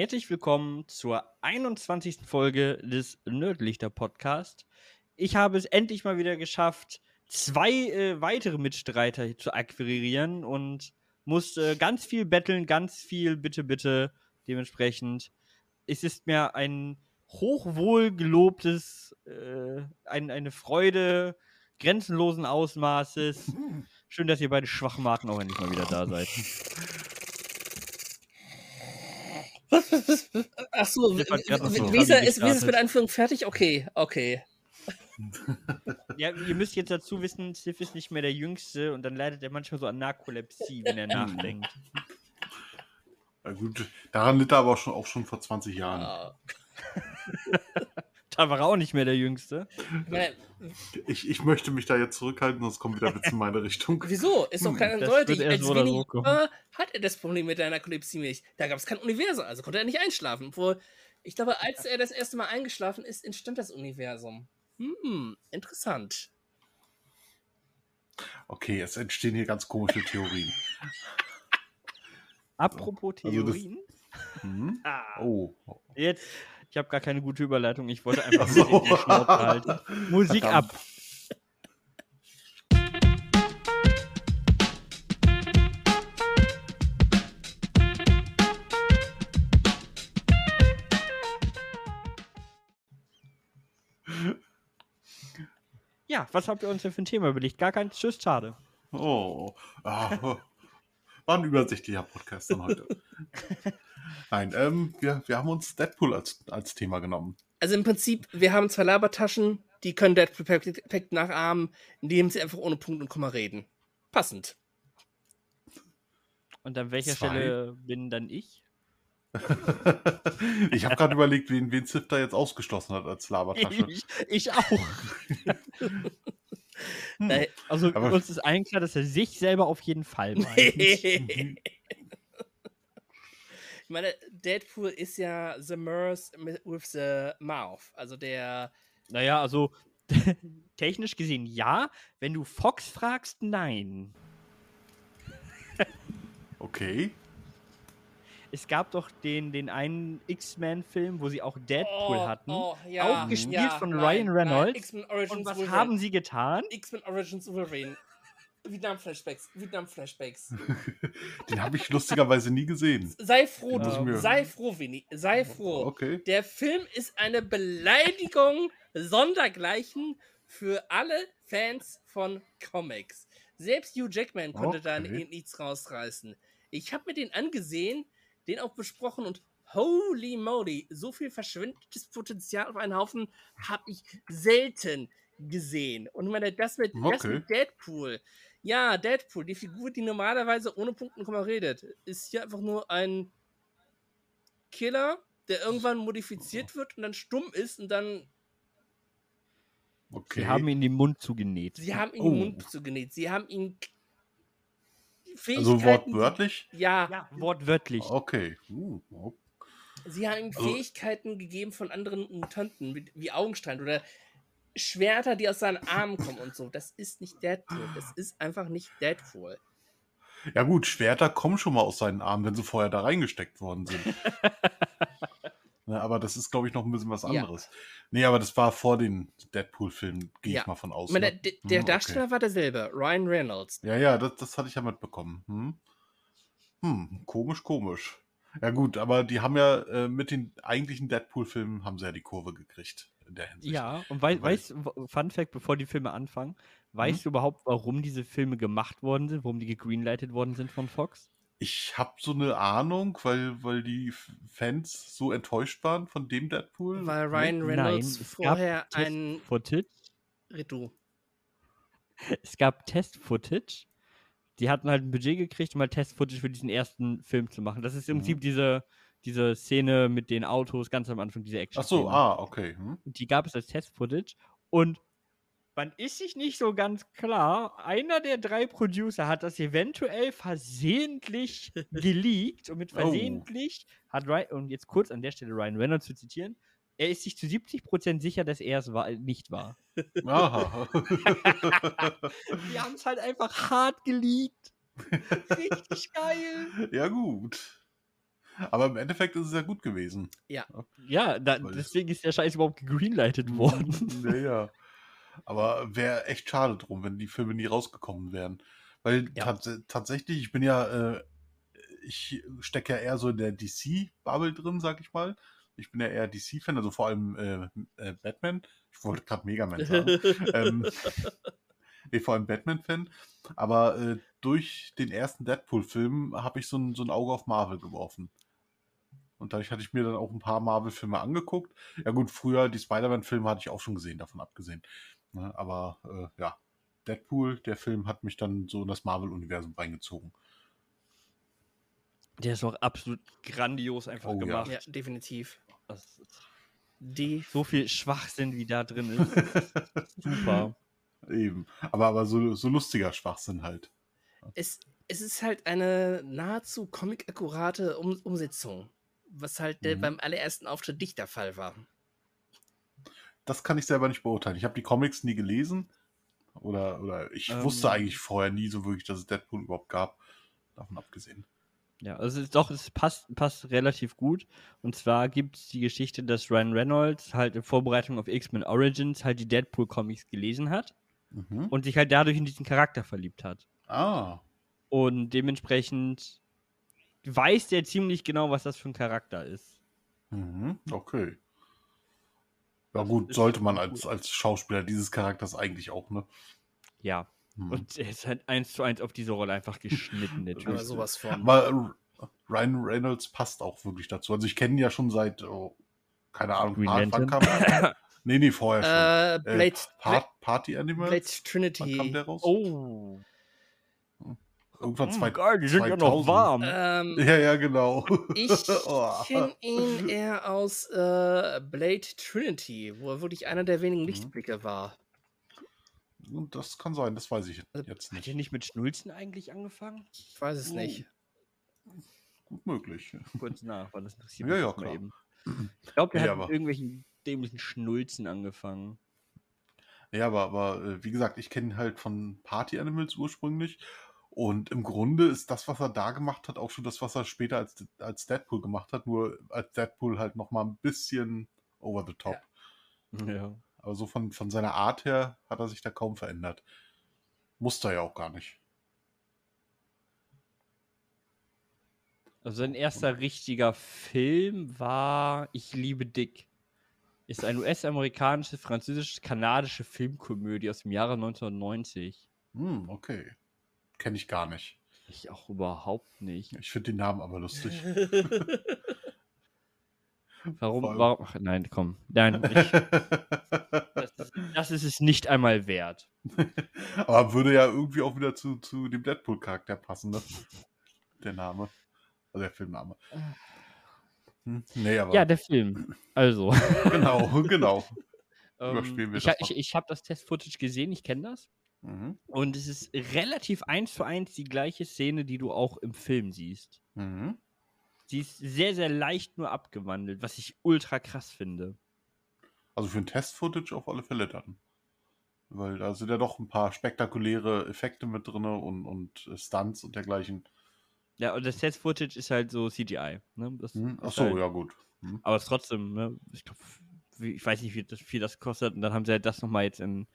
Herzlich willkommen zur 21. Folge des Nerdlichter Podcast. Ich habe es endlich mal wieder geschafft, zwei äh, weitere Mitstreiter zu akquirieren und musste ganz viel betteln, ganz viel bitte, bitte. Dementsprechend es ist mir ein hochwohl gelobtes, äh, ein, eine Freude grenzenlosen Ausmaßes. Schön, dass ihr beide Schwachmaten auch endlich mal wieder da seid. Was, was, was? Ach so, wie ist ist mit Anführung fertig? Okay, okay. Ja, ihr müsst jetzt dazu wissen, Sif ist nicht mehr der Jüngste und dann leidet er manchmal so an Narkolepsie, wenn er nachdenkt. Ja, gut, daran litt er aber auch schon, auch schon vor 20 Jahren. Ah, Da war er auch nicht mehr der Jüngste. ich Ich, möchte mich da jetzt zurückhalten, sonst kommt wieder Witz in meine Richtung. wieso? Ist doch kein eindeutig. Als so war, hat er das Problem mit der Narkolepsie nicht. Da gab es kein Universum, also konnte er nicht einschlafen. Obwohl, ich glaube, als er das erste Mal eingeschlafen ist, entstand das Universum. Hm, interessant. Okay, es entstehen hier ganz komische Theorien. Apropos Also das- Theorien. Hm? Ah, Oh. Jetzt, ich habe gar keine gute Überleitung. Ich wollte einfach so. die Schnauze halten. Musik Verdammt. ab. Ja, was habt ihr uns denn für ein Thema überlegt? Gar kein Tschüss, schade. Oh. Ah, war ein übersichtlicher Podcast dann heute. Nein, ähm, wir, wir haben uns Deadpool als, als Thema genommen. Also im Prinzip, wir haben zwei Labertaschen, die können Deadpool perfekt, nachahmen, indem sie einfach ohne Punkt und Komma reden. Passend. Und an welcher Zwei. Stelle bin dann ich? ich habe gerade überlegt, wen, wen Sif da jetzt ausgeschlossen hat als Labertasche. Ich, ich auch. Hm. Also Aber- uns ist allen klar, dass er sich selber auf jeden Fall meint. Ich meine, Deadpool ist ja the Mers with the mouth. Also der. naja, also technisch gesehen ja. Wenn du Fox fragst, nein. Okay. Es gab doch den, den einen X-Men-Film, wo sie auch Deadpool Oh, hatten. oh, ja, auch gespielt ja, von nein, Ryan nein, Reynolds. Origins Und was Wolverine. haben sie getan? X-Men Origins Wolverine. Vietnam-Flashbacks. Vietnam-Flashbacks. Den habe ich lustigerweise nie gesehen. Sei froh, du. Sei froh, Winnie. Sei froh. Okay. Der Film ist eine Beleidigung sondergleichen für alle Fans von Comics. Selbst Hugh Jackman konnte da Okay. nichts rausreißen. Ich habe mir den angesehen, den auch besprochen und holy moly, so viel verschwendetes Potenzial auf einen Haufen habe ich selten gesehen. Und meine, das mit, das Okay. mit Deadpool. Ja, Deadpool, die Figur, die normalerweise ohne Punkten Komma redet, ist hier einfach nur ein Killer, der irgendwann modifiziert wird und dann stumm ist und dann. okay. Sie haben ihn den Mund zugenäht. Sie haben ihm Oh. den Mund zugenäht. Sie haben ihm also Fähigkeiten. wortwörtlich? Ja, Ja, wortwörtlich. Okay. Uh, sie haben ihm Also- Fähigkeiten gegeben von anderen Mutanten, wie, wie Augenstrahlen oder Schwerter, die aus seinen Armen kommen und so. Das ist nicht Deadpool. Das ist einfach nicht Deadpool. Ja gut, Schwerter kommen schon mal aus seinen Armen, wenn sie vorher da reingesteckt worden sind. Ne, aber das ist, glaube ich, noch ein bisschen was Ja. anderes. Nee, aber das war vor den Deadpool-Filmen, gehe Ja. ich mal von aus. Ne? der, der Hm, Darsteller okay. war derselbe, Ryan Reynolds. Ja, ja, das, das hatte ich ja mitbekommen. Hm? Hm, komisch, komisch. Ja gut, aber die haben ja äh, mit den eigentlichen Deadpool-Filmen haben sie ja die Kurve gekriegt in der Hinsicht. Ja, und wei weißt du, Fun Fact, bevor die Filme anfangen, weißt Mhm. du überhaupt, warum diese Filme gemacht worden sind, warum die gegreenlightet worden sind von Fox? Ich habe so eine Ahnung, weil, weil die Fans so enttäuscht waren von dem Deadpool. Weil? Ryan Reynolds es gab vorher ein Test-Footage. Ritu. Es gab Test-Footage. Die hatten halt ein Budget gekriegt, um halt Test-Footage für diesen ersten Film zu machen. Das ist im Mhm. Prinzip diese, diese Szene mit den Autos ganz am Anfang, diese action Ach so, ah, okay. Hm? Die gab es als Test-Footage. Und man ist sich nicht so ganz klar. Einer der drei Producer hat das eventuell versehentlich geleakt. Und mit Oh. versehentlich hat Ryan, und jetzt kurz an der Stelle Ryan Reynolds zu zitieren, er ist sich zu 70% sicher, dass er es war, nicht war. Aha. Die haben es halt einfach hart geleakt. Richtig geil. ja, gut. Aber im Endeffekt ist es ja gut gewesen. Ja, da, Weil- deswegen ist der Scheiß überhaupt gegreenlightet worden. Naja. Aber wäre echt schade drum, wenn die Filme nie rausgekommen wären. Weil Ja. tats tatsächlich, ich bin ja, äh, ich stecke ja eher so in der DC-Bubble drin, sag ich mal. Ich bin ja eher DC-Fan, also vor allem äh, äh, Batman. Ich wollte gerade Megaman sagen. ähm, nee, vor allem Batman-Fan. Aber äh, durch den ersten Deadpool-Film habe ich so ein, so ein Auge auf Marvel geworfen. Und dadurch hatte ich mir dann auch ein paar Marvel-Filme angeguckt. Ja gut, früher die Spider-Man-Filme hatte ich auch schon gesehen, davon abgesehen. Ne, aber äh, ja, Deadpool, der Film hat mich dann so in das Marvel-Universum reingezogen. Der ist auch absolut grandios einfach Oh, ja. gemacht. ja, definitiv. Ist Die, so viel Schwachsinn, wie da drin ist. Super. Eben. Aber, aber so, so lustiger Schwachsinn halt. es, es ist halt eine nahezu comic-akkurate um Umsetzung, was halt der Mhm. beim allerersten Auftritt nicht der Fall war. Das kann ich selber nicht beurteilen. Ich habe die Comics nie gelesen. Oder, oder ich Ähm. wusste eigentlich vorher nie so wirklich, dass es Deadpool überhaupt gab. Davon abgesehen. Ja, also es ist doch, es passt, passt relativ gut. Und zwar gibt es die Geschichte, dass Ryan Reynolds halt in Vorbereitung auf X-Men Origins halt die Deadpool-Comics gelesen hat Mhm. und sich halt dadurch in diesen Charakter verliebt hat. Ah. Und dementsprechend weiß der ziemlich genau, was das für ein Charakter ist. Mhm. Okay. Ja gut, sollte man als, als Schauspieler dieses Charakters eigentlich auch, ne? Ja. Mhm. Und er ist halt eins zu eins auf diese Rolle einfach geschnitten, Typ. Aber sowas von. Aber äh, Ryan Reynolds passt auch wirklich dazu. Also ich kenne ihn ja schon seit, oh, keine Ahnung, Green wann Nee, nee, vorher schon. Äh, Blade, Part, Party Animals? Blade Wann kam Trinity. der raus? Oh. Irgendwann Oh zwei, geil, die sind ja noch 2000. warm. Ähm, Ja, ja, genau. ich Oh. kenne ihn eher aus äh, Blade Trinity, wo er wirklich einer der wenigen Mhm. Lichtblicke war. Und das kann sein, das weiß ich Also, jetzt Hat nicht. er nicht mit Schnulzen eigentlich angefangen? Ich weiß es Oh. nicht. Gut möglich. Kurz nach, weil das interessiert Ja, mich ja, klar. eben. Ich glaube, der Nee, hat aber- mit irgendwelchen dämlichen Schnulzen angefangen. Ja, aber, aber äh, wie gesagt, ich kenne ihn halt von Party Animals ursprünglich. Und im Grunde ist das, was er da gemacht hat, auch schon das, was er später als, als Deadpool gemacht hat. Nur als Deadpool halt nochmal ein bisschen over the top. Ja. Aber so von, von seiner Art her hat er sich da kaum verändert. Musste er ja auch gar nicht. Also sein erster richtiger Film war Ich liebe Dick. Ist eine US-amerikanische, französisch-kanadische Filmkomödie aus dem Jahre 1990. Hm, okay. Kenne ich gar nicht. Ich auch überhaupt nicht. Ich finde den Namen aber lustig. Warum? Warum ach, nein, komm. Nein, ich, das, ist, das ist es nicht einmal wert. aber würde ja irgendwie auch wieder zu, zu dem Deadpool-Charakter passen, ne? Der Name. Also der Filmname. Hm? Nee, aber Ja, der Film. Also. genau, genau. ähm, Überspielen wir ich das ha- ich, mal. ich habe das Test-Footage gesehen, ich kenne das. Mhm. Und es ist relativ eins zu eins die gleiche Szene, die du auch im Film siehst. Mhm. Sie ist sehr, sehr leicht nur abgewandelt, was ich ultra krass finde. Also für ein Test-Footage auf alle Fälle dann. Weil da sind ja doch ein paar spektakuläre Effekte mit drin und, und äh, Stunts und dergleichen. Ja, und das Test-Footage ist halt so CGI. Ne? Hm? ist Achso, halt, ja gut. Hm. Aber trotzdem, ne? ich glaube, ich weiß nicht, wie das, viel das kostet. Und dann haben sie halt das nochmal jetzt in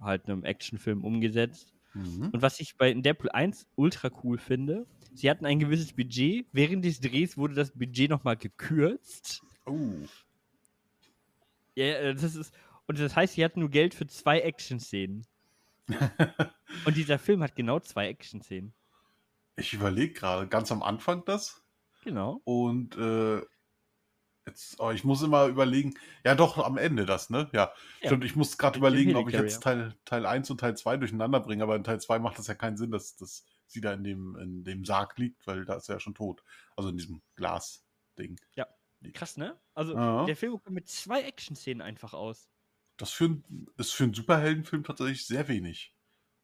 halt einem Actionfilm umgesetzt. Mhm. Und was ich bei Deadpool 1 ultra cool finde, sie hatten ein gewisses Budget. Während des Drehs wurde das Budget nochmal gekürzt. Oh. Ja, äh, das ist. Und das heißt, sie hatten nur Geld für zwei Action-Szenen. Und dieser Film hat genau zwei Action-Szenen. Ich überlege gerade, ganz am Anfang das. Genau. Und äh, jetzt, oh, ich muss immer überlegen, ja doch, am Ende das, ne? Ja, Ja. stimmt, ich muss gerade überlegen, ob ich jetzt Teil, Teil 1 und Teil 2 durcheinander bringe, aber in Teil 2 macht das ja keinen Sinn, dass, dass sie da in dem, in dem Sarg liegt, weil da ist er ja schon tot. Also in diesem Glas-Ding. Krass, ne? Also, Ja. der Film kommt mit zwei Action-Szenen einfach aus. Das für ein, ist für einen Superheldenfilm tatsächlich sehr wenig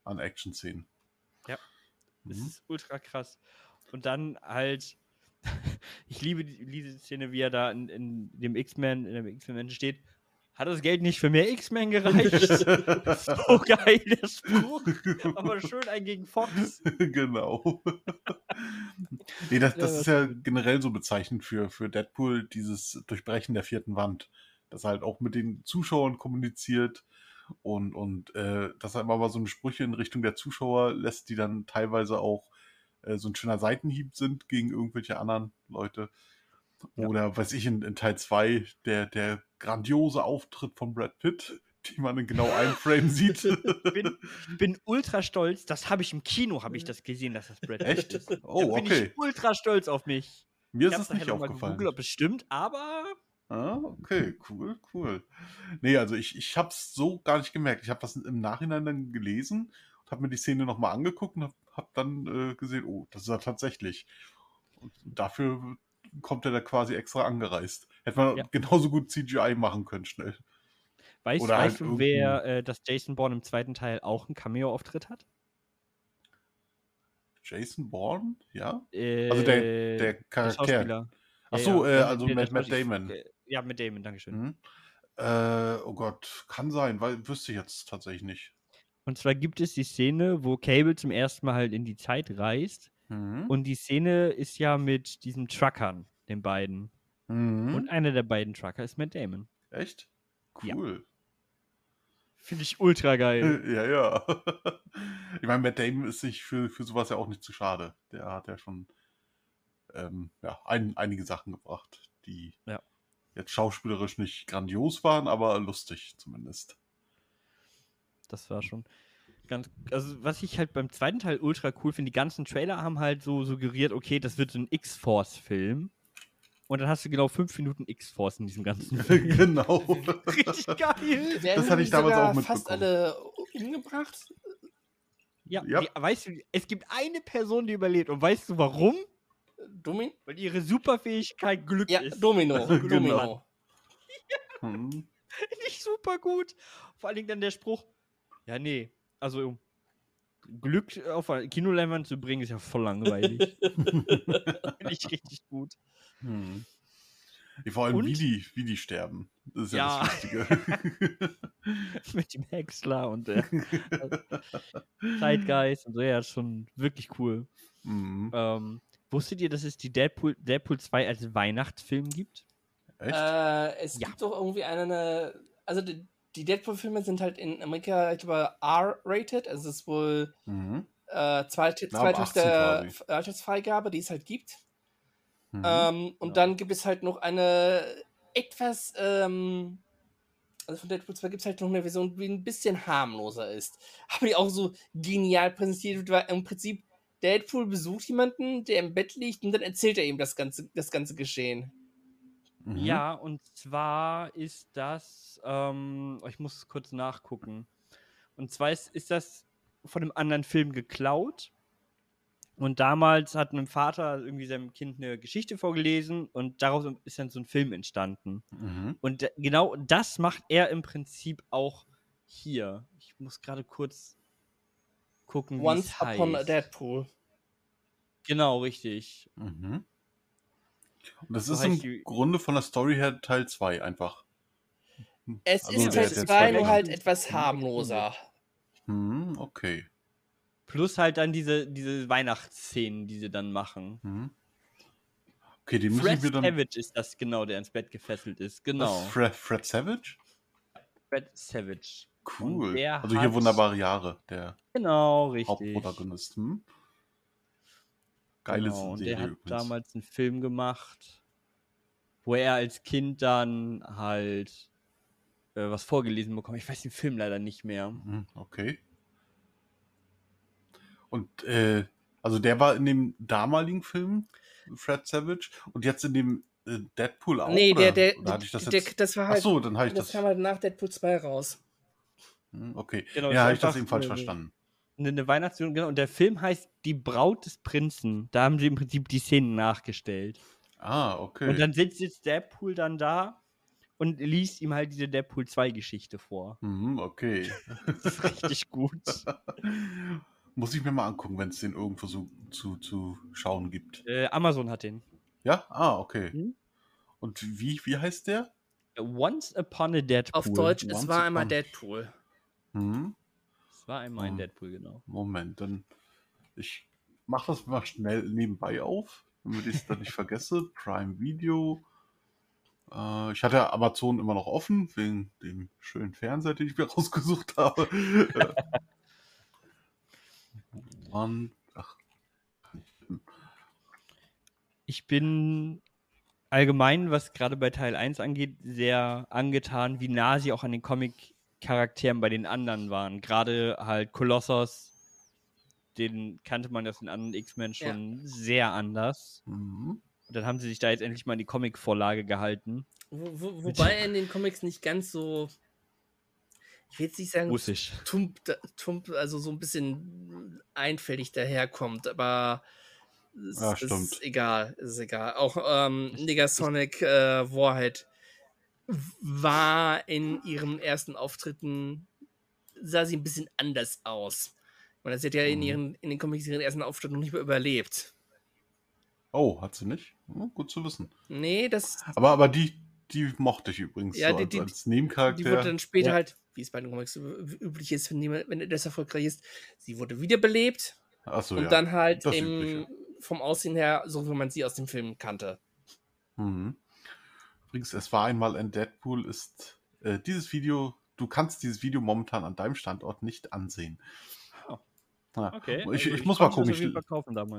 an Action-Szenen. Ja. Das Mhm. ist ultra krass. Und dann halt, ich liebe die- diese Szene, wie er da in, in dem X-Men, in dem X-Men steht. Hat das Geld nicht für mehr X-Men gereicht? so geil, der Spruch. Aber schön ein gegen Fox. genau. nee, das, das ist ja generell so bezeichnend für, für Deadpool, dieses Durchbrechen der vierten Wand. Dass er halt auch mit den Zuschauern kommuniziert und, und äh, dass er immer mal so eine Sprüche in Richtung der Zuschauer lässt, die dann teilweise auch äh, so ein schöner Seitenhieb sind gegen irgendwelche anderen Leute. Ja. Oder weiß ich, in, in Teil 2 der, der grandiose Auftritt von Brad Pitt, die man in genau einem Frame sieht. bin, bin ultra stolz. Das habe ich im Kino, habe ich das gesehen, dass das Brad Pitt Echt? ist. Oh, da bin okay. ich ultra stolz auf mich. Mir Ich ist es nicht mal aufgefallen. gegoogelt, ob es stimmt, aber Ah, okay, cool, cool. Nee, also ich, ich habe es so gar nicht gemerkt. Ich habe das im Nachhinein dann gelesen und habe mir die Szene nochmal angeguckt und habe hab dann äh, gesehen, oh, das ist er tatsächlich. Und dafür kommt er da quasi extra angereist. Hätte man Ja. genauso gut CGI machen können, schnell. weißt, Oder halt du, wer äh, dass Jason Bourne im zweiten Teil auch einen Cameo-Auftritt hat? Jason Bourne, ja? Äh, Also der, der Charakter. Schauspieler. Ach Ja, so, ja, äh, also mit Matt Damon. Ja, mit Damon, Dankeschön. Mhm. Äh, oh Gott, kann sein, weil wüsste ich jetzt tatsächlich nicht. Und zwar gibt es die Szene, wo Cable zum ersten Mal halt in die Zeit reist. Mhm. Und die Szene ist ja mit diesen Truckern, den beiden. Mhm. Und einer der beiden Trucker ist Matt Damon. Echt? Ja. Cool. Finde ich ultra geil. Ja, ja. Ich meine, Matt Damon ist sich für, für sowas ja auch nicht zu schade. Der hat ja schon ähm, ja, ein, einige Sachen gebracht, die Ja. jetzt schauspielerisch nicht grandios waren, aber lustig zumindest. Das war schon ganz. Also, was ich halt beim zweiten Teil ultra cool finde, die ganzen Trailer haben halt so suggeriert, okay, das wird so ein X-Force-Film. Und dann hast du genau fünf Minuten X-Force in diesem ganzen Film. genau. Richtig geil. Werden hatte ich damals sogar auch fast mitbekommen. alle umgebracht? Ja, Ja. Die, weißt du, es gibt eine Person, die überlebt. Und weißt du warum? Domin Weil ihre Superfähigkeit Glück ja, ist. Domino. Genau. Domino. Hm. Nicht super gut. Vor allen Dingen dann der Spruch. Ja, nee. Also, Glück auf eine Kinoleinwand zu bringen, ist ja voll langweilig. Finde ich richtig gut. Hm. Ja, Vor allem, Und? wie die, wie die sterben. Das ist ja, Ja. das Wichtige. Mit dem Häcksler und der Zeitgeist und so. Ja, ist schon wirklich cool. Mhm. Ähm, wusstet ihr, dass es die Deadpool, Deadpool 2 als Weihnachtsfilm gibt? Echt? Äh, es Ja. gibt doch irgendwie eine. Also die, die Deadpool-Filme sind halt in Amerika, glaube, R-rated. Also es ist wohl mhm. äh, zweite, zweite 18 der quasi. Altersfreigabe, die es halt gibt. Mhm. Ähm, und Ja. dann gibt es halt noch eine etwas, ähm, also von Deadpool 2 gibt es halt noch eine Version, die ein bisschen harmloser ist. Aber die auch so genial präsentiert wird, weil im Prinzip Deadpool besucht jemanden, der im Bett liegt und dann erzählt er ihm das ganze, das ganze Geschehen. Mhm. Ja, und zwar ist das, ähm, ich muss kurz nachgucken. Und zwar ist, ist das von einem anderen Film geklaut. Und damals hat mein Vater irgendwie seinem Kind eine Geschichte vorgelesen und daraus ist dann so ein Film entstanden. Mhm. Und genau das macht er im Prinzip auch hier. Ich muss gerade kurz gucken, wie Once es Upon a heißt. Deadpool. Genau, richtig. Mhm. Und das So ist im die- Grunde von der Story her Teil 2 einfach. Es Also ist Teil der 2 nur halt etwas harmloser. Mhm, okay. Plus halt dann diese, diese Weihnachtsszenen, die sie dann machen. Mhm. Okay, den muss Fred mir dann. Savage ist das genau, der ins Bett gefesselt ist. Genau. Was, Fred, Fred Savage? Fred Savage. Cool. Also hier wunderbare Jahre, der Genau, richtig. Hauptprotagonist. Hm? Geiles genau. Und der hat übrigens. damals einen Film gemacht, wo er als Kind dann halt äh, was vorgelesen bekommt. Ich weiß den Film leider nicht mehr. Mhm, Okay. Und äh, also der war in dem damaligen Film, Fred Savage, und jetzt in dem äh, Deadpool auch? Nee, der, oder? der, Oder ich das der, jetzt? das war Ach halt. so, dann habe ich das das. kam halt nach Deadpool 2 raus. Hm, Okay. Genau, ja, habe ich das eben falsch verstanden. Eine, eine Weihnachtsversion, genau. Und der Film heißt Die Braut des Prinzen. Da haben sie im Prinzip die Szenen nachgestellt. Ah, okay. Und dann sitzt jetzt Deadpool dann da und liest ihm halt diese Deadpool 2 Geschichte vor. Mhm, okay. Das ist richtig gut. Muss ich mir mal angucken, wenn es den irgendwo so zu, zu schauen gibt. Äh, Amazon hat den. Ja? Ah, okay. Mhm. Und wie, wie heißt der? Once Upon a Deadpool. Auf Deutsch, es Once war einmal Deadpool. Hm? Es war einmal ein Hm. Deadpool, genau. Moment, dann ich mache das mal schnell nebenbei auf, damit ich es dann nicht vergesse. Prime Video. Äh, ich hatte Amazon immer noch offen, wegen dem schönen Fernseher, den ich mir rausgesucht habe. Mann, ach, Ich bin allgemein, was gerade bei Teil 1 angeht, sehr angetan, wie nah sie auch an den Comic-Charakteren bei den anderen waren. Gerade halt Kolossos, den kannte man aus den anderen X-Men Ja. schon sehr anders. mhm. Und dann haben sie sich da jetzt endlich mal an die Comic-Vorlage gehalten. Wo, wo, wobei er in den Comics nicht ganz so, ich will jetzt nicht sagen, Russisch. tump, da- tump, also so ein bisschen einfällig daherkommt, aber es Ja, ist stimmt. egal, ist egal. Auch ähm, Negasonic äh, Warhead war in ihren ersten Auftritten, sah sie ein bisschen anders aus. Und sie hat ja in, Mhm. ihren, in den Comics ihren ersten Auftritt noch nicht mehr überlebt. Oh, hat sie nicht? Hm, gut zu wissen. Nee, das, Aber, aber die, die mochte ich übrigens Ja, so die- als, die- als die Nebencharakter. wurde dann später Ja. halt, wie es bei den Comics üb- üblich ist, wenn, jemand, wenn das erfolgreich ist, sie wurde wiederbelebt Achso, und ja. dann halt das im, vom Aussehen her, so wie man sie aus dem Film kannte. Mhm. Übrigens, es war einmal ein Deadpool, ist äh, dieses Video, du kannst dieses Video momentan an deinem Standort nicht ansehen. Oh. Ja. Okay. Ich, also ich muss mal gucken. Ich,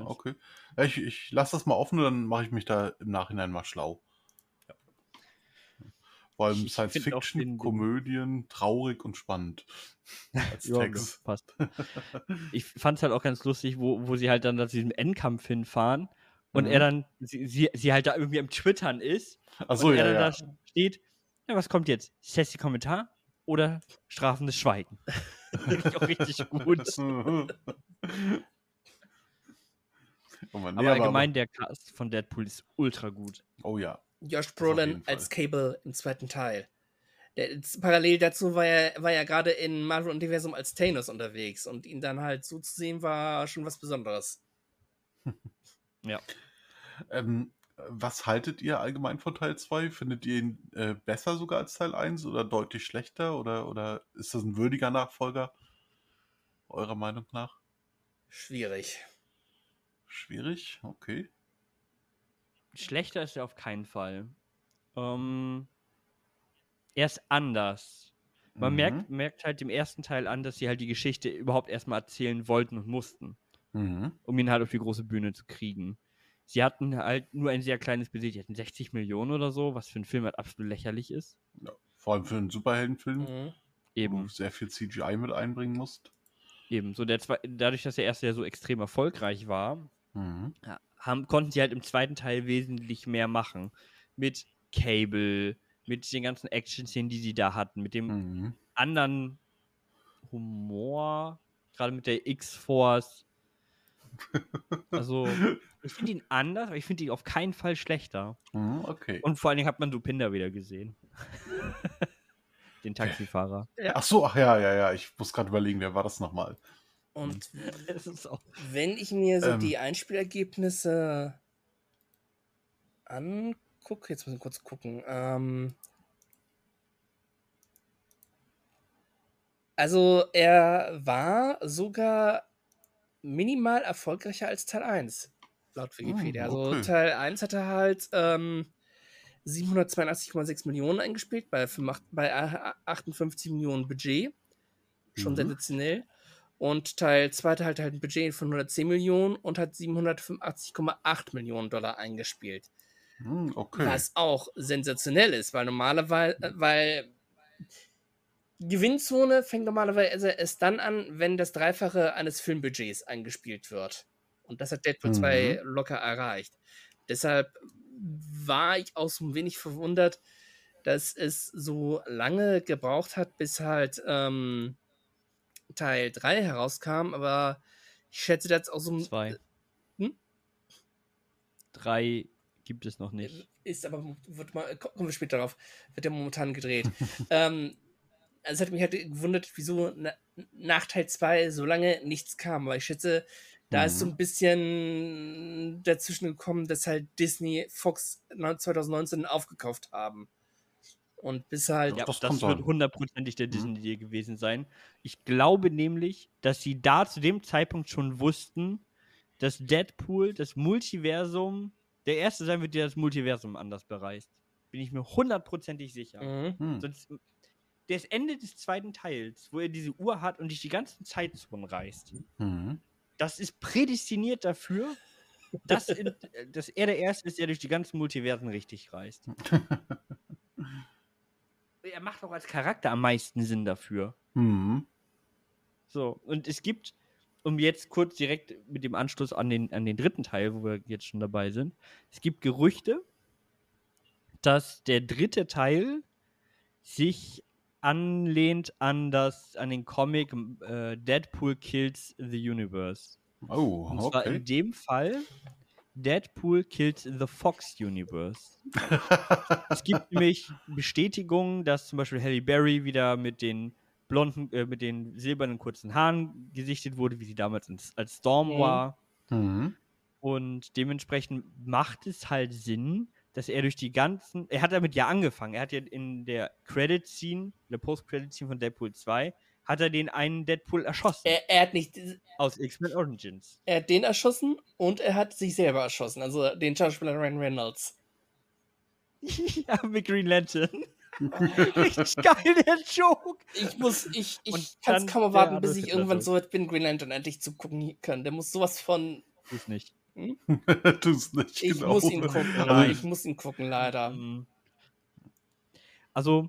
okay. Ja, ich, ich lasse das mal offen und dann mache ich mich da im Nachhinein mal schlau. Vor allem Ich Science Fiction, den- Komödien, traurig und spannend. Als Ja, Text. passt. ich fand es halt auch ganz lustig, wo, wo sie halt dann zu diesem Endkampf hinfahren und Mhm. er dann, sie, sie, sie halt da irgendwie am Twittern ist Achso, und er ja, dann ja. da steht, ja, was kommt jetzt? Sassy Kommentar oder strafendes Schweigen? Finde ich auch richtig gut. oh, Mann, nee, Aber allgemein, der Cast von Deadpool ist ultra gut. oh ja. Josh Brolin als. Cable im zweiten Teil. Der, jetzt parallel dazu war er, war er gerade im Marvel-Universum als Thanos unterwegs und ihn dann halt so zu sehen, war schon was Besonderes. Ähm, was haltet ihr allgemein von Teil 2? Findet ihr ihn äh, besser sogar als Teil 1 oder deutlich schlechter? Oder, oder ist das ein würdiger Nachfolger? Eurer Meinung nach? Schwierig. Schwierig, okay. Schlechter ist er auf keinen Fall. Ähm, er ist anders. Man Mhm. merkt, merkt halt dem ersten Teil an, dass sie halt die Geschichte überhaupt erstmal erzählen wollten und mussten. Mhm. um ihn halt auf die große Bühne zu kriegen. Sie hatten halt nur ein sehr kleines Budget, die hatten 60 Millionen oder so, was für einen Film halt absolut lächerlich ist. Ja, vor allem für einen Superheldenfilm, Mhm. wo Eben, du sehr viel CGI mit einbringen musst. eben. So der zwei, dadurch, dass der erste ja so extrem erfolgreich war, Mhm. haben, konnten sie halt im zweiten Teil wesentlich mehr machen. Mit Cable, mit den ganzen Action-Szenen, die sie da hatten, mit dem Mhm. anderen Humor, gerade mit der X-Force. Also, ich finde ihn anders, aber ich finde ihn auf keinen Fall schlechter. Mhm, Okay. Und vor allen Dingen hat man Dupinder wieder gesehen. Den Taxifahrer. Ach so, ach ja, ja, ja. Ich muss gerade überlegen, wer war das nochmal? Und wenn ich mir so Ähm. die Einspielergebnisse angucke, jetzt muss ich kurz gucken. Ähm, also er war sogar minimal erfolgreicher als Teil 1, laut Wikipedia. Hm, Also okay. Teil 1 hatte halt ähm, 782,6 Millionen eingespielt bei, 85 bei 58 Millionen Budget. Schon Mhm. sensationell. Und Teil 2 hatte halt, halt ein Budget von 110 Millionen und hat 785,8 Millionen Dollar eingespielt. Mhm, okay. Was auch sensationell ist, weil normalerweise, äh, weil Gewinnzone fängt normalerweise erst dann an, wenn das Dreifache eines Filmbudgets eingespielt wird. Und das hat Deadpool Mhm. 2 locker erreicht. Deshalb war ich auch so ein wenig verwundert, dass es so lange gebraucht hat, bis halt ähm, Teil 3 herauskam, aber ich schätze, das auch so ein zwei. Hm? Drei gibt es noch nicht. Ist aber, wird mal, ko- kommen wir später darauf, wird ja momentan gedreht. ähm, also es hat mich halt gewundert, wieso na, nach Teil 2 so lange nichts kam. Aber ich schätze, da ist so Mhm. ein bisschen dazwischen gekommen, dass halt Disney Fox 2019 aufgekauft haben. Und bis halt. Ja, das das, wird hundertprozentig der Mhm. Disney-Deal gewesen sein. Ich glaube nämlich, dass sie da zu dem Zeitpunkt schon wussten, dass Deadpool das Multiversum der erste sein wird, der das Multiversum anders bereist. Bin ich mir hundertprozentig sicher. Mhm. Hm. Sonst, das Ende des zweiten Teils, wo er diese Uhr hat und durch die ganzen Zeitzonen reist, Mhm. das ist prädestiniert dafür, dass, in, dass er der Erste ist, der durch die ganzen Multiversen richtig reist. er macht auch als Charakter am meisten Sinn dafür. Mhm. So, und es gibt, um jetzt kurz direkt mit dem Anschluss an den, an den dritten Teil, wo wir jetzt schon dabei sind, es gibt Gerüchte, dass der dritte Teil sich anlehnt an das, an den Comic äh, Deadpool Kills the Universe. Oh, Und zwar okay. in dem Fall Deadpool Kills the Fox Universe. Es gibt nämlich Bestätigungen, dass zum Beispiel Halle Berry wieder mit den blonden, äh, mit den silbernen kurzen Haaren gesichtet wurde, wie sie damals ins, als Storm Mhm. war. mhm. Und dementsprechend macht es halt Sinn, dass er durch die ganzen. Er hat damit ja angefangen. Er hat ja in der Credit-Scene, in der Post-Credit-Scene von Deadpool 2, hat er den einen Deadpool erschossen. Er, er hat nicht. aus X-Men Origins. Er hat den erschossen und er hat sich selber erschossen. Also den Schauspieler Ryan Reynolds. ja, mit Green Lantern. Richtig geil, der Joke. Ich muss, ich, ich kann es kaum erwarten, bis ich irgendwann so weit bin, Green Lantern endlich zu gucken können. Der muss sowas von. Ist nicht. Tu's nicht, Ich genau. muss ihn gucken. Nein. Ich muss ihn gucken, leider. Ähm, Also,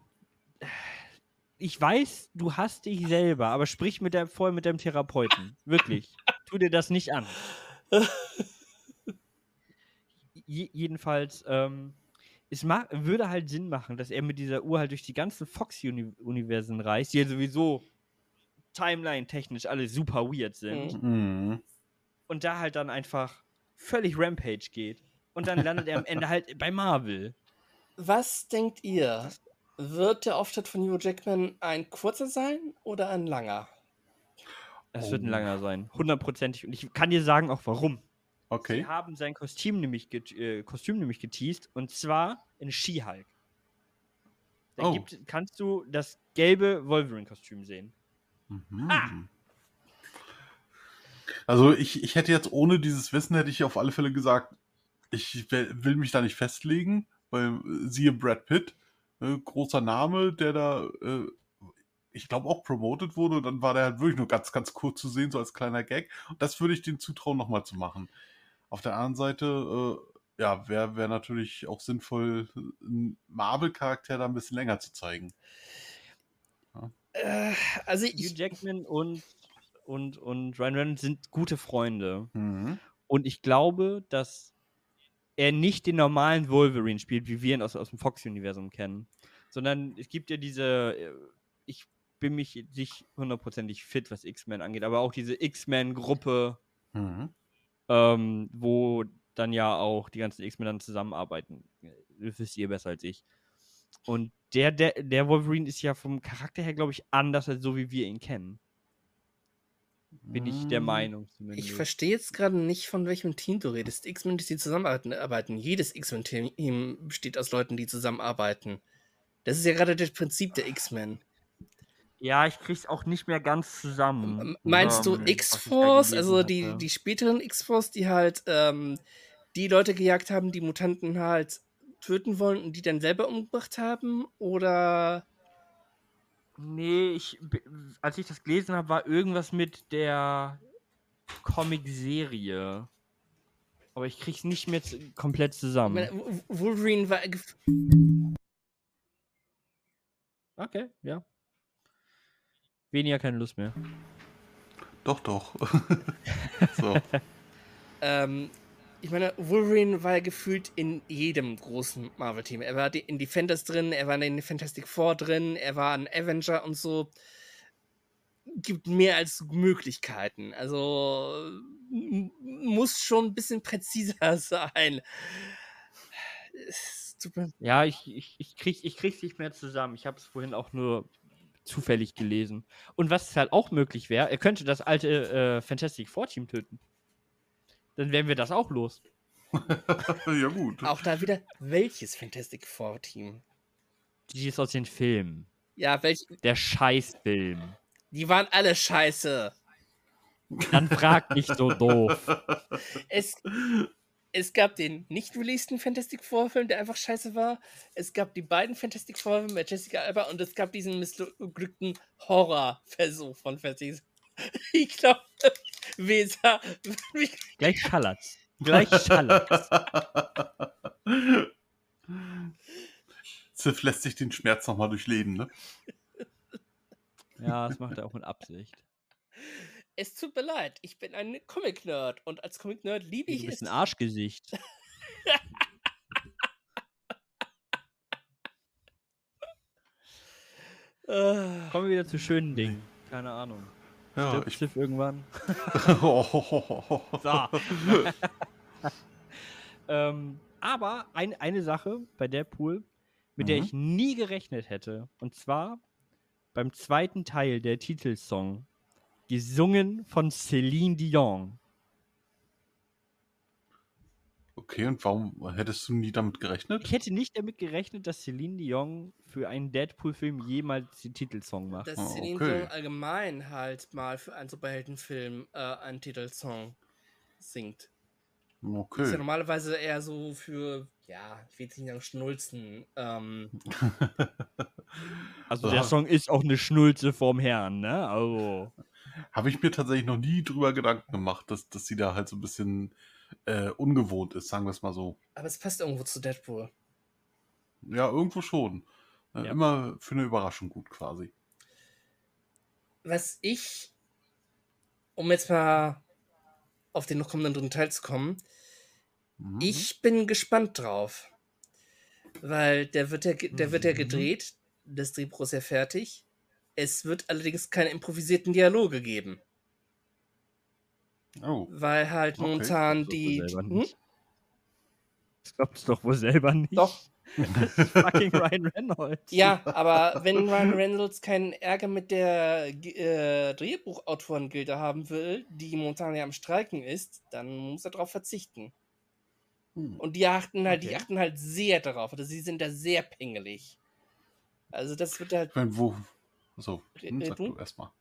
ich weiß, du hast dich selber, aber sprich mit der, vorher mit deinem Therapeuten. Wirklich. Tu dir das nicht an. Je, jedenfalls, ähm, es ma würde halt Sinn machen, dass er mit dieser Uhr halt durch die ganzen Fox-Universen reist, die ja sowieso Timeline-technisch alle super weird sind. Mhm. Und da halt dann einfach völlig Rampage geht. Und dann landet er am Ende halt bei Marvel. Was denkt ihr? Wird der Auftritt von Hugh Jackman ein kurzer sein oder ein langer? Es wird ein Oh. langer sein. Hundertprozentig. Und ich kann dir sagen auch warum. Okay. Sie haben sein Kostüm nämlich, äh, Kostüm nämlich geteased. Und zwar in She-Hulk. Da Oh. gibt, kannst du das gelbe Wolverine-Kostüm sehen. Mhm. Ah! Also ich, ich hätte jetzt ohne dieses Wissen hätte ich auf alle Fälle gesagt, ich will mich da nicht festlegen, weil äh, siehe Brad Pitt, äh, großer Name, der da, äh, ich glaube auch promoted wurde und dann war der halt wirklich nur ganz, ganz kurz zu sehen, so als kleiner Gag. Und das würde ich den zutrauen, nochmal zu machen. Auf der anderen Seite, äh, ja, wäre wär natürlich auch sinnvoll, einen Marvel-Charakter da ein bisschen länger zu zeigen. Äh, also Hugh ich, Jackman und, und, und Ryan Reynolds sind gute Freunde. Mhm. Und ich glaube, dass er nicht den normalen Wolverine spielt, wie wir ihn aus, aus dem Fox-Universum kennen. Sondern es gibt ja diese, äh, ich bin mich nicht hundertprozentig fit, was X-Men angeht, aber auch diese X-Men-Gruppe, Mhm. ähm, wo dann ja auch die ganzen X-Men dann zusammenarbeiten. Das wisst ihr besser als ich. Und der, der, der Wolverine ist ja vom Charakter her, glaube ich, anders als so, wie wir ihn kennen. Bin ich der Mhm. Meinung zumindest. ich verstehe jetzt gerade nicht, von welchem Team du redest. X-Men, die zusammenarbeiten. arbeiten. Jedes X-Men-Team besteht aus Leuten, die zusammenarbeiten. Das ist ja gerade das Prinzip der X-Men. Ja, ich krieg's auch nicht mehr ganz zusammen. Meinst du X-Force, also die, hatte. die späteren X-Force, die halt ähm, die Leute gejagt haben, die Mutanten halt töten wollen und die dann selber umgebracht haben? Oder Nee, ich, als ich das gelesen habe, war irgendwas mit der Comic-Serie. Aber ich krieg's nicht mehr komplett zusammen. Wolverine war Okay, ja. Weniger keine Lust mehr. Doch, doch. so. ähm, ich meine, Wolverine war ja gefühlt in jedem großen Marvel-Team. Er war in Defenders drin, er war in Fantastic Four drin, er war ein Avenger und so. Gibt mehr als Möglichkeiten. Also muss schon ein bisschen präziser sein. Ja, ich, ich, ich, krieg, ich krieg's nicht mehr zusammen. Ich habe es vorhin auch nur zufällig gelesen. Und was halt auch möglich wäre, er könnte das alte äh, Fantastic Four Team töten. Dann wären wir das auch los. ja, gut. Auch da wieder, welches Fantastic Four Team? Die ist aus den Filmen. Ja, welche? Der Scheißfilm. Die waren alle scheiße. Dann frag nicht so doof. Es, es gab den nicht releaseden Fantastic Four Film, der einfach scheiße war. Es gab die beiden Fantastic Four Filme mit Jessica Alba und es gab diesen missglückten Horrorversuch von Fantastic Ich glaube, Weser. Gleich schallert's. Gleich schallert's. Ziff lässt sich den Schmerz nochmal durchleben, ne? Ja, das macht er auch mit Absicht. Es tut mir leid, ich bin ein Comic-Nerd und als Comic-Nerd liebe ich Du bist es. ein Arschgesicht. Kommen wir wieder zu schönen Dingen. Keine Ahnung. Ja, Stirbt ich. Sif irgendwann? So. ähm, aber ein, eine Sache bei Deadpool, mit der Mhm. ich nie gerechnet hätte. Und zwar beim zweiten Teil der Titelsong. Gesungen von Celine Dion. Okay, und warum hättest du nie damit gerechnet? Ich hätte nicht damit gerechnet, dass Celine Dion für einen Deadpool-Film jemals den Titelsong macht. dass Ah, Celine okay. Dion allgemein halt mal für einen Superheldenfilm äh, einen Titelsong singt. Ist ja Okay. normalerweise eher so für, ja, ich will jetzt nicht sagen Schnulzen. Ähm, Also der Song ist auch eine Schnulze vorm Herrn, ne? Also. Habe ich mir tatsächlich noch nie drüber Gedanken gemacht, dass, dass sie da halt so ein bisschen äh, ungewohnt ist, sagen wir es mal so. aber es passt irgendwo zu Deadpool. Ja, irgendwo schon. Äh, Ja. Immer für eine Überraschung gut quasi. Was ich, um jetzt mal auf den noch kommenden dritten Teil zu kommen, Mhm. ich bin gespannt drauf. Weil der wird ja, der wird ja Mhm. gedreht, das Drehbuch ist ja fertig. Es wird allerdings keine improvisierten Dialoge geben. Oh, Weil halt Okay. momentan Das die. Hm? Das glaubst du doch wohl selber nicht. Doch. Fucking Ryan Reynolds. Ja, aber wenn Ryan Reynolds keinen Ärger mit der äh, Drehbuchautorengilde haben will, die momentan ja am Streiken ist, dann muss er darauf verzichten. Hm. Und die achten halt, die Okay. achten halt sehr darauf. Also sie sind da sehr pingelig. Also das wird halt. Ich meine, wo. So, hm, sag du? du erstmal.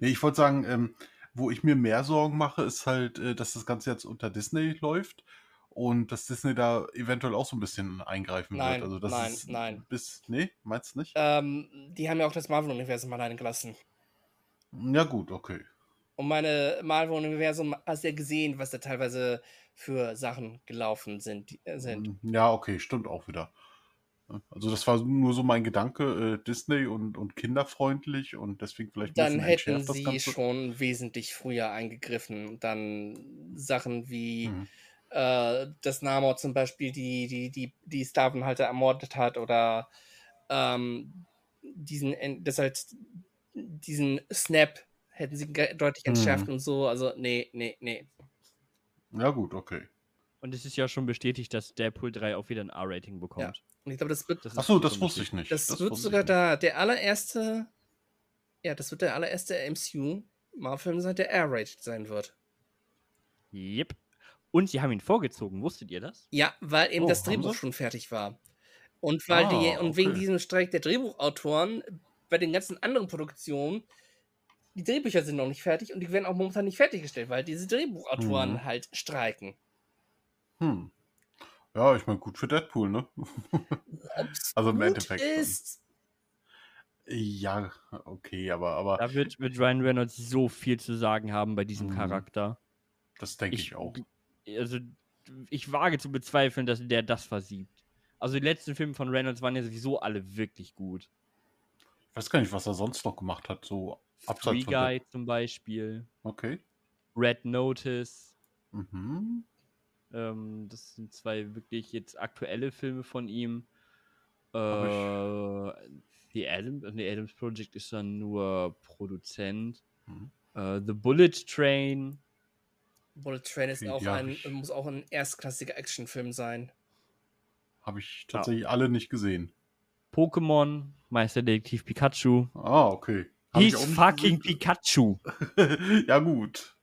Nee, ich wollte sagen, ähm, wo ich mir mehr Sorgen mache, ist halt, äh, dass das Ganze jetzt unter Disney läuft und dass Disney da eventuell auch so ein bisschen eingreifen Nein, wird. Also das nein, ist nein. Bis, nee, meinst du nicht? Ähm, die haben ja auch das Marvel-Universum alleine gelassen. Ja, gut, okay. Und meine Marvel-Universum hast du ja gesehen, was da teilweise für Sachen gelaufen sind. äh, sind. Hm, Ja, okay, stimmt auch wieder. Also das war nur so mein Gedanke, äh, Disney und, und kinderfreundlich und deswegen vielleicht ein Dann bisschen hätten entschärft das sie Ganze. schon wesentlich früher eingegriffen. Und dann Sachen wie Mhm. äh, dass Namor zum Beispiel die, die, die, die Starvenhalter ermordet hat oder ähm, diesen, en- das halt, diesen Snap hätten sie ge- deutlich entschärft Mhm. und so. Also, nee, nee, nee. Ja, gut, okay. Und es ist ja schon bestätigt, dass Deadpool 3 auch wieder ein R-Rating bekommt. Und ich glaube, das wird, Das Achso, das wusste ich nicht. das wird wusste sogar da der allererste, ja, das wird der allererste MCU Marvel-Film sein, der R-rated sein wird. Yep. Und sie haben ihn vorgezogen, wusstet ihr das? Ja, weil eben Oh, das Drehbuch schon fertig war. Und weil die, Ah, und wegen okay. diesem Streik der Drehbuchautoren bei den ganzen anderen Produktionen, die Drehbücher sind noch nicht fertig und die werden auch momentan nicht fertiggestellt, weil diese Drehbuchautoren Mhm. halt streiken. Hm. Ja, ich meine, gut für Deadpool, ne? Ob's Also im gut Endeffekt dann. ist, Ja, okay, aber, aber Da wird, wird Ryan Reynolds so viel zu sagen haben bei diesem Mhm. Charakter. das denke ich, Ich- auch. Also, ich wage zu bezweifeln, dass der das versiebt. Also, die letzten Filme von Reynolds waren ja sowieso alle wirklich gut. Ich weiß gar nicht, was er sonst noch gemacht hat, so Free abseits von Guy zum Beispiel, Okay. Red Notice. Mhm. Ähm, das sind zwei wirklich jetzt aktuelle Filme von ihm. Äh, The Adam, nee, Adams Project ist dann nur Produzent. Mhm. Äh, The Bullet Train. Bullet Train ist auch ein, ich- muss auch ein erstklassiger Actionfilm sein. Habe ich tatsächlich alle nicht gesehen. Pokémon, Meisterdetektiv Pikachu. Ah, okay. Hab He's fucking gesehen. Pikachu. ja, gut.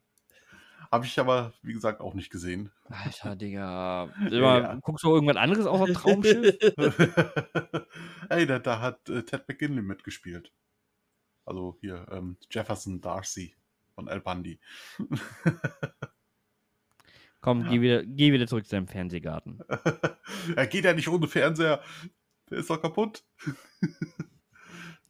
Habe ich aber, wie gesagt, auch nicht gesehen. Alter, Digga. Immer, ja. Guckst du irgendwas anderes außer Traumschiff? Ey, da, da hat äh, Ted McGinley mitgespielt. Also hier, ähm, Jefferson Darcy von El Bundy. Komm, Ja. geh, wieder, geh wieder zurück zu deinem Fernsehgarten. er geht ja nicht ohne Fernseher. Der ist doch kaputt.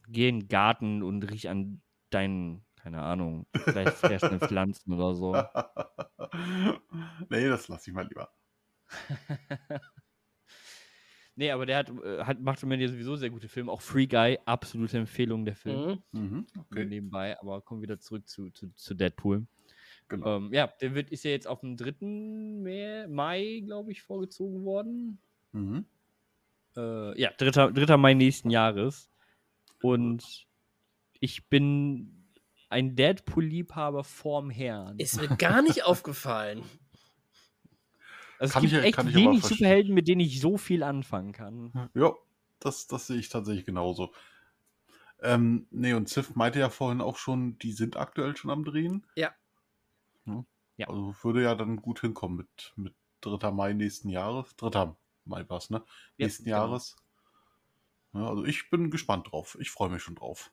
Geh in den Garten und riech an deinen, keine Ahnung, vielleicht fressenden Pflanzen oder so. nee, das lasse ich mal lieber. Nee, aber der hat, äh, hat macht mir sowieso sehr gute Filme. Auch Free Guy, absolute Empfehlung der Film. Mhm. Mhm, okay, Nebenbei, aber kommen wir wieder zurück zu, zu, zu Deadpool. genau. Ähm, ja, der wird, ist ja jetzt auf dem 3. Mai, Mai glaube ich, vorgezogen worden. Mhm. Äh, ja, 3. 3. Mai nächsten Jahres. Und ich bin ein Deadpool-Liebhaber vorm Herrn. Ist mir gar nicht aufgefallen. Also Kann es gibt ich- echt kann ich aber wenig. Superhelden, mit denen ich so viel anfangen kann. Ja, das, das sehe ich tatsächlich genauso. Ähm, nee, und Ziff meinte ja vorhin auch schon, die sind aktuell schon am Drehen. Ja. Ja. Ja. Also würde ja dann gut hinkommen mit, mit 3. Mai nächsten Jahres. 3. Mai war es, ne? Ja, nächsten genau. Jahres. Ja, also ich bin gespannt drauf. Ich freue mich schon drauf.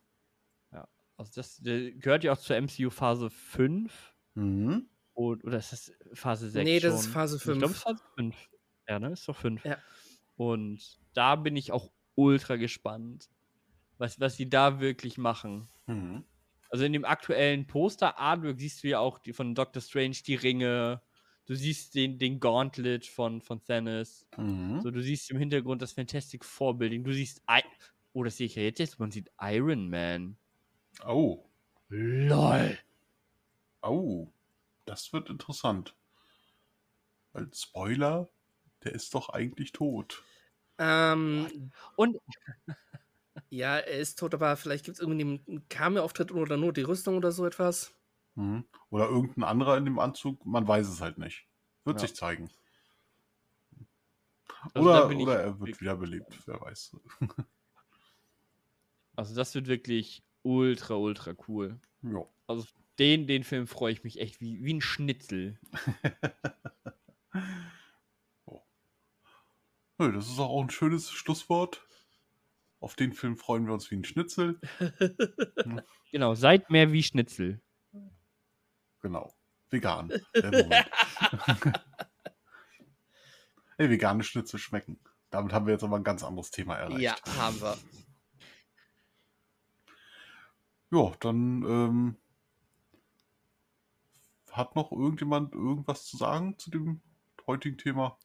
Also das der gehört ja auch zur MCU Phase 5. Mhm. Und, oder ist das Phase 6? Nee, das schon? ist Phase Ich glaube, es 5. ist Phase 5. Ja, ne? Ist doch 5. Ja. Und da bin ich auch ultra gespannt, was, was sie da wirklich machen. Mhm. Also in dem aktuellen Poster-Artwork siehst du ja auch die von Doctor Strange die Ringe. Du siehst den, den Gauntlet von, von Thanos. Mhm. So, du siehst im Hintergrund das Fantastic Four Building. Du siehst. I oh, das sehe ich ja jetzt. Man sieht Iron Man. Oh. LOL. Oh. Das wird interessant. Weil Spoiler, der ist doch eigentlich tot. Ähm, Und ja, er ist tot, aber vielleicht gibt es irgendwie einen Cameo-Auftritt oder nur die Rüstung oder so etwas. Mhm. Oder irgendein anderer in dem Anzug, man weiß es halt nicht. Wird Ja. sich zeigen. Also oder oder er wird wiederbelebt, wer weiß. Also das wird wirklich ultra, ultra cool. Ja. Also den, den Film freue ich mich echt wie, wie ein Schnitzel. Nö, das ist auch ein schönes Schlusswort. Auf den Film freuen wir uns wie ein Schnitzel. Genau, seid mehr wie Schnitzel. Genau. Vegan. Hey, vegane Schnitzel schmecken. Damit haben wir jetzt aber ein ganz anderes Thema erreicht. Ja, haben wir. Ja, dann ähm, hat noch irgendjemand irgendwas zu sagen zu dem heutigen Thema?